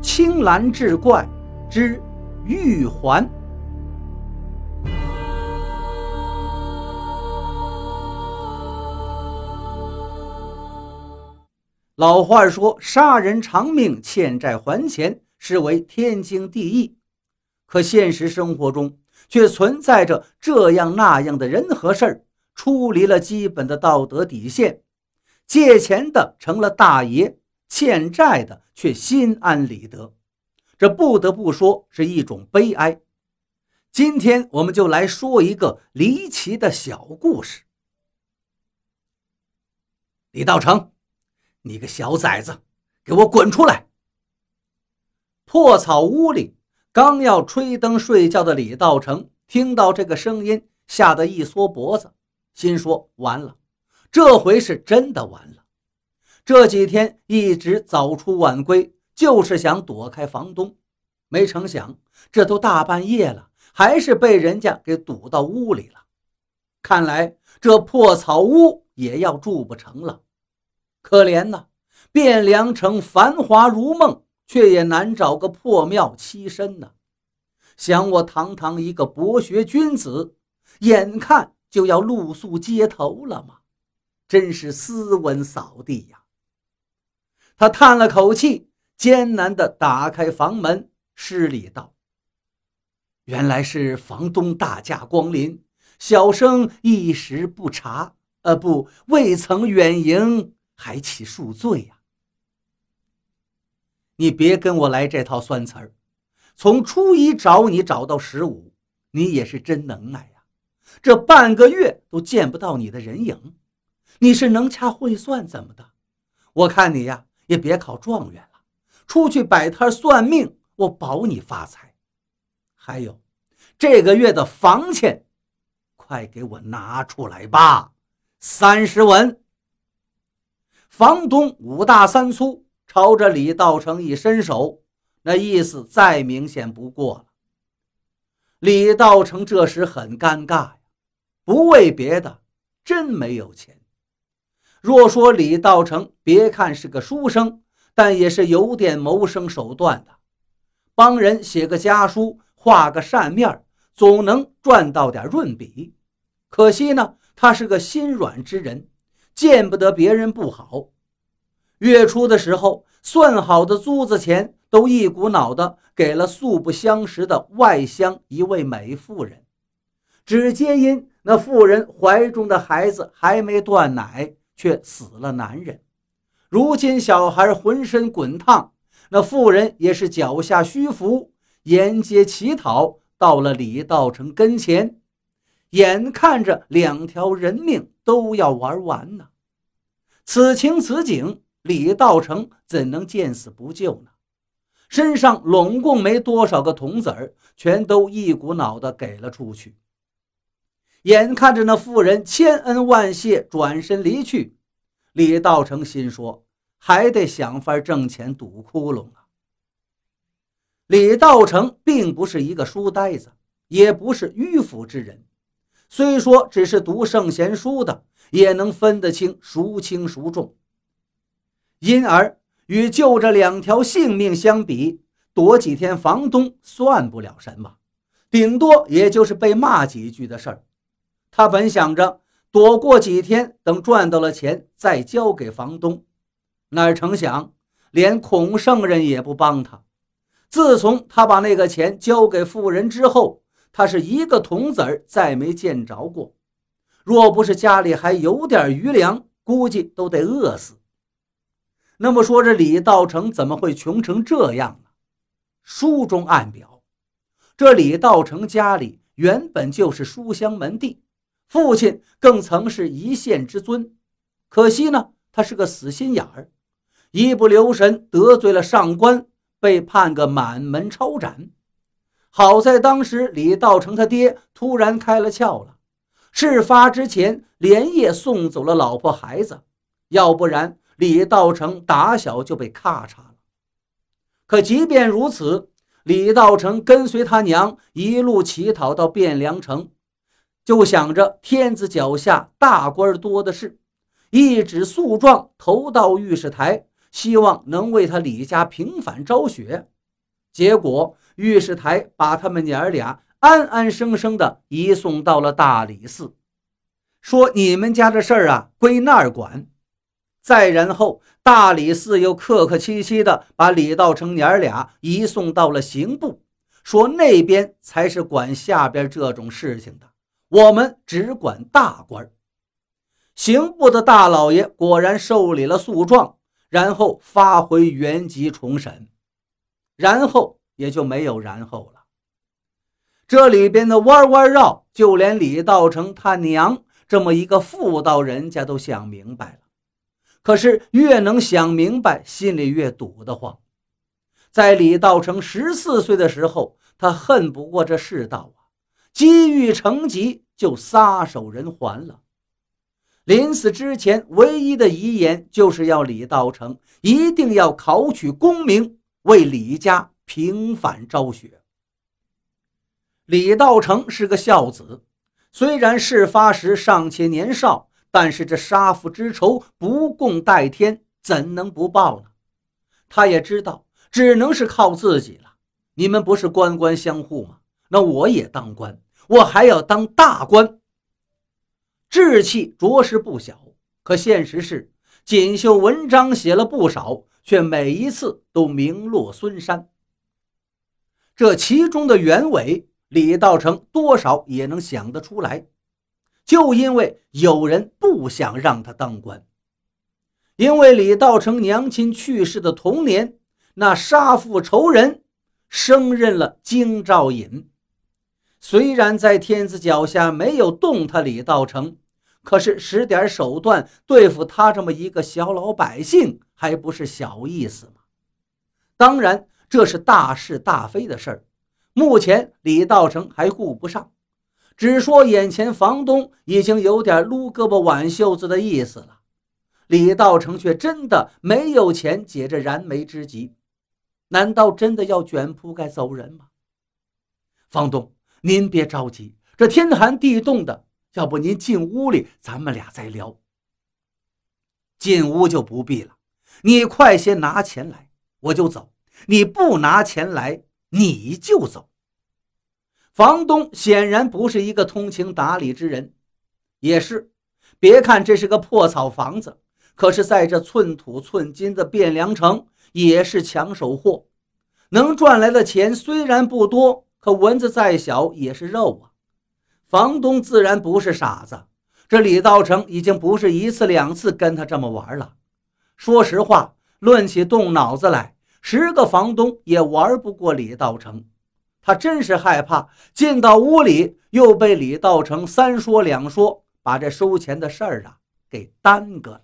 青蓝志怪之玉环。老话说：“杀人偿命，欠债还钱，是为天经地义。”可现实生活中却存在着这样那样的人和事儿，出离了基本的道德底线。借钱的成了大爷，欠债的却心安理得，这不得不说是一种悲哀。今天我们就来说一个离奇的小故事。李道成，你个小崽子，给我滚出来！破草屋里，刚要吹灯睡觉的李道成听到这个声音，吓得一缩脖子，心说：完了。这回是真的完了。这几天一直早出晚归，就是想躲开房东。没成想，这都大半夜了，还是被人家给堵到屋里了。看来这破草屋也要住不成了。可怜呐，汴梁城繁华如梦，却也难找个破庙栖身呢。想我堂堂一个博学君子，眼看就要露宿街头了吗？真是斯文扫地呀！他叹了口气，艰难地打开房门，施礼道：“原来是房东大驾光临，小生一时不察，呃，不，未曾远迎，还请恕罪呀。”你别跟我来这套酸词儿，从初一找你找到十五，你也是真能耐呀！这半个月都见不到你的人影。你是能掐会算怎么的？我看你呀，也别考状元了，出去摆摊算命，我保你发财。还有，这个月的房钱，快给我拿出来吧，三十文。房东五大三粗，朝着李道成一伸手，那意思再明显不过了。李道成这时很尴尬呀，不为别的，真没有钱。若说李道成，别看是个书生，但也是有点谋生手段的，帮人写个家书，画个扇面，总能赚到点润笔。可惜呢，他是个心软之人，见不得别人不好。月初的时候，算好的租子钱都一股脑的给了素不相识的外乡一位美妇人，只皆因那妇人怀中的孩子还没断奶。却死了男人，如今小孩浑身滚烫，那妇人也是脚下虚浮，沿街乞讨，到了李道成跟前，眼看着两条人命都要玩完呢。此情此景，李道成怎能见死不救呢？身上拢共没多少个铜子儿，全都一股脑的给了出去。眼看着那妇人千恩万谢，转身离去，李道成心说：“还得想法挣钱堵窟窿啊。”李道成并不是一个书呆子，也不是迂腐之人，虽说只是读圣贤书的，也能分得清孰轻孰重。因而与救这两条性命相比，躲几天房东算不了什么，顶多也就是被骂几句的事儿。他本想着躲过几天，等赚到了钱再交给房东，哪成想连孔圣人也不帮他。自从他把那个钱交给富人之后，他是一个铜子儿再没见着过。若不是家里还有点余粮，估计都得饿死。那么说，这李道成怎么会穷成这样呢？书中暗表，这李道成家里原本就是书香门第。父亲更曾是一县之尊，可惜呢，他是个死心眼儿，一不留神得罪了上官，被判个满门抄斩。好在当时李道成他爹突然开了窍了，事发之前连夜送走了老婆孩子，要不然李道成打小就被咔嚓了。可即便如此，李道成跟随他娘一路乞讨到汴梁城。就想着天子脚下大官多的是，一纸诉状投到御史台，希望能为他李家平反昭雪。结果御史台把他们娘儿俩安安生生的移送到了大理寺，说你们家的事儿啊归那儿管。再然后，大理寺又客客气气的把李道成娘儿俩移送到了刑部，说那边才是管下边这种事情的，我们只管大官。刑部的大老爷果然受理了诉状，然后发回原籍重审。然后也就没有然后了。这里边的弯弯绕，就连李道成他娘这么一个妇道人家都想明白了。可是越能想明白，心里越堵得慌。在李道成十四岁的时候，他恨不过这世道，机遇成疾就撒手人寰了。临死之前，唯一的遗言就是要李道成一定要考取功名。为李家平反昭雪。李道成是个孝子，虽然事发时尚且年少，但是这杀父之仇不共戴天，怎能不报呢？他也知道，只能是靠自己了。你们不是官官相护吗？那我也当官，我还要当大官。志气着实不小，可现实是锦绣文章写了不少。却每一次都名落孙山。这其中的原委，李道成多少也能想得出来。就因为有人不想让他当官，因为李道成娘亲去世的同年，那杀父仇人升任了京兆尹。虽然在天子脚下没有动他李道成。可是使点手段对付他这么一个小老百姓，还不是小意思吗？当然，这是大是大非的事儿。目前李道成还顾不上，只说眼前房东已经有点撸胳膊挽袖子的意思了。李道成却真的没有钱解这燃眉之急，难道真的要卷铺盖走人吗？房东，您别着急，这天寒地冻的。要不您进屋里，咱们俩再聊。进屋就不必了，你快些拿钱来，我就走。你不拿钱来，你就走。房东显然不是一个通情达理之人，也是。别看这是个破草房子，可是在这寸土寸金的汴梁城，也是抢手货。能赚来的钱虽然不多，可蚊子再小也是肉啊。房东自然不是傻子，这李道成已经不是一次两次跟他这么玩了。说实话，论起动脑子来，十个房东也玩不过李道成。他真是害怕进到屋里又被李道成三说两说，把这收钱的事儿啊给耽搁了。